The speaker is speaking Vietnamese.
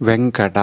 వెంకట